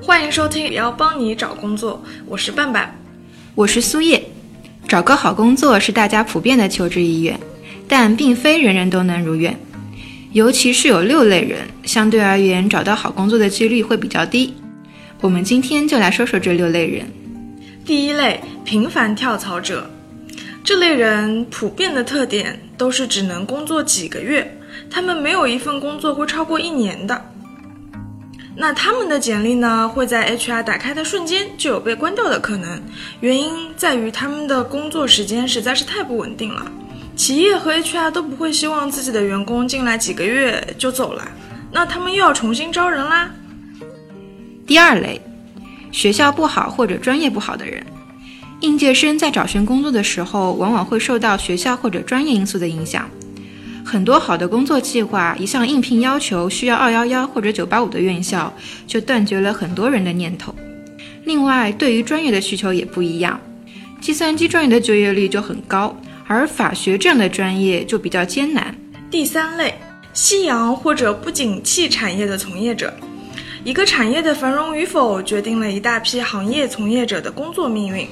欢迎收听，也要帮你找工作。我是半半，我是苏叶。找个好工作是大家普遍的求职意愿，但并非人人都能如愿。尤其是有六类人，相对而言找到好工作的几率会比较低。我们今天就来说说这六类人。第一类，频繁跳槽者。这类人普遍的特点都是只能工作几个月，他们没有一份工作会超过一年的。那他们的简历呢，会在 HR 打开的瞬间就有被关掉的可能，原因在于他们的工作时间实在是太不稳定了。企业和 HR 都不会希望自己的员工进来几个月就走了，那他们又要重新招人啦。第二类，学校不好或者专业不好的人，应届生在找寻工作的时候，往往会受到学校或者专业因素的影响。很多好的工作计划，一项应聘要求需要二幺幺或者九八五的院校，就断绝了很多人的念头。另外，对于专业的需求也不一样，计算机专业的就业率就很高，而法学这样的专业就比较艰难。第三类，夕阳或者不景气产业的从业者，一个产业的繁荣与否，决定了一大批行业从业者的工作命运。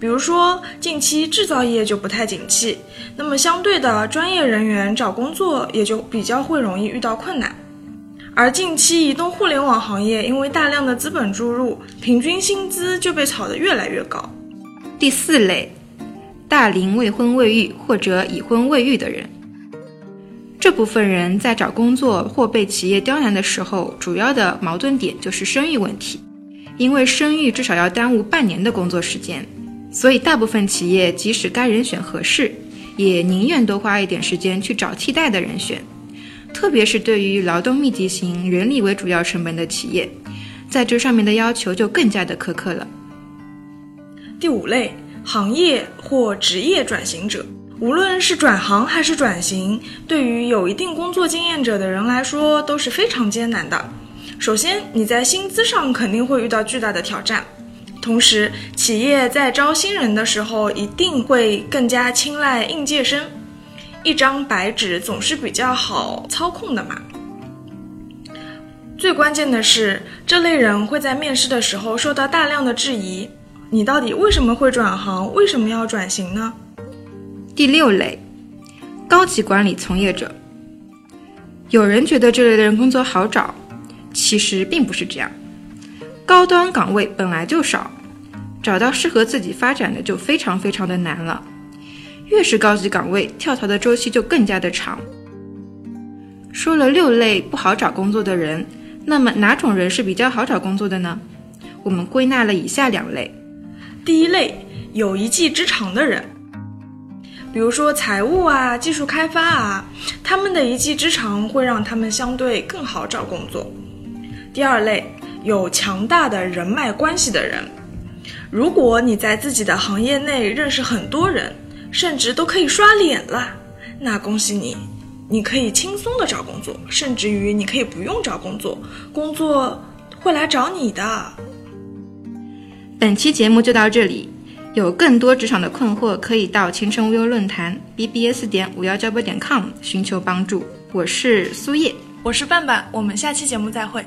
比如说，近期制造业就不太景气，那么相对的专业人员找工作也就比较会容易遇到困难。而近期移动互联网行业因为大量的资本注入，平均薪资就被炒得越来越高。第四类，大龄未婚未育或者已婚未育的人，这部分人在找工作或被企业刁难的时候，主要的矛盾点就是生育问题，因为生育至少要耽误半年的工作时间。所以，大部分企业即使该人选合适，也宁愿多花一点时间去找替代的人选。特别是对于劳动密集型、人力为主要成本的企业，在这上面的要求就更加的苛刻了。第五类，行业或职业转型者，无论是转行还是转型，对于有一定工作经验者的人来说都是非常艰难的。首先，你在薪资上肯定会遇到巨大的挑战。同时，企业在招新人的时候，一定会更加青睐应届生。一张白纸总是比较好操控的嘛。最关键的是，这类人会在面试的时候受到大量的质疑：你到底为什么会转行？为什么要转型呢？第六类，高级管理从业者。有人觉得这类的人工作好找，其实并不是这样。高端岗位本来就少，找到适合自己发展的就非常非常的难了。越是高级岗位，跳槽的周期就更加的长。说了六类不好找工作的人，那么哪种人是比较好找工作的呢？我们归纳了以下两类。第一类，有一技之长的人，比如说财务啊、技术开发啊，他们的一技之长会让他们相对更好找工作。第二类。有强大的人脉关系的人，如果你在自己的行业内认识很多人，甚至都可以刷脸了，那恭喜你，你可以轻松的找工作，甚至于你可以不用找工作，工作会来找你的。本期节目就到这里，有更多职场的困惑，可以到前程无忧论坛 bbs 点五幺交播点 com 寻求帮助。我是苏叶，我是半半，我们下期节目再会。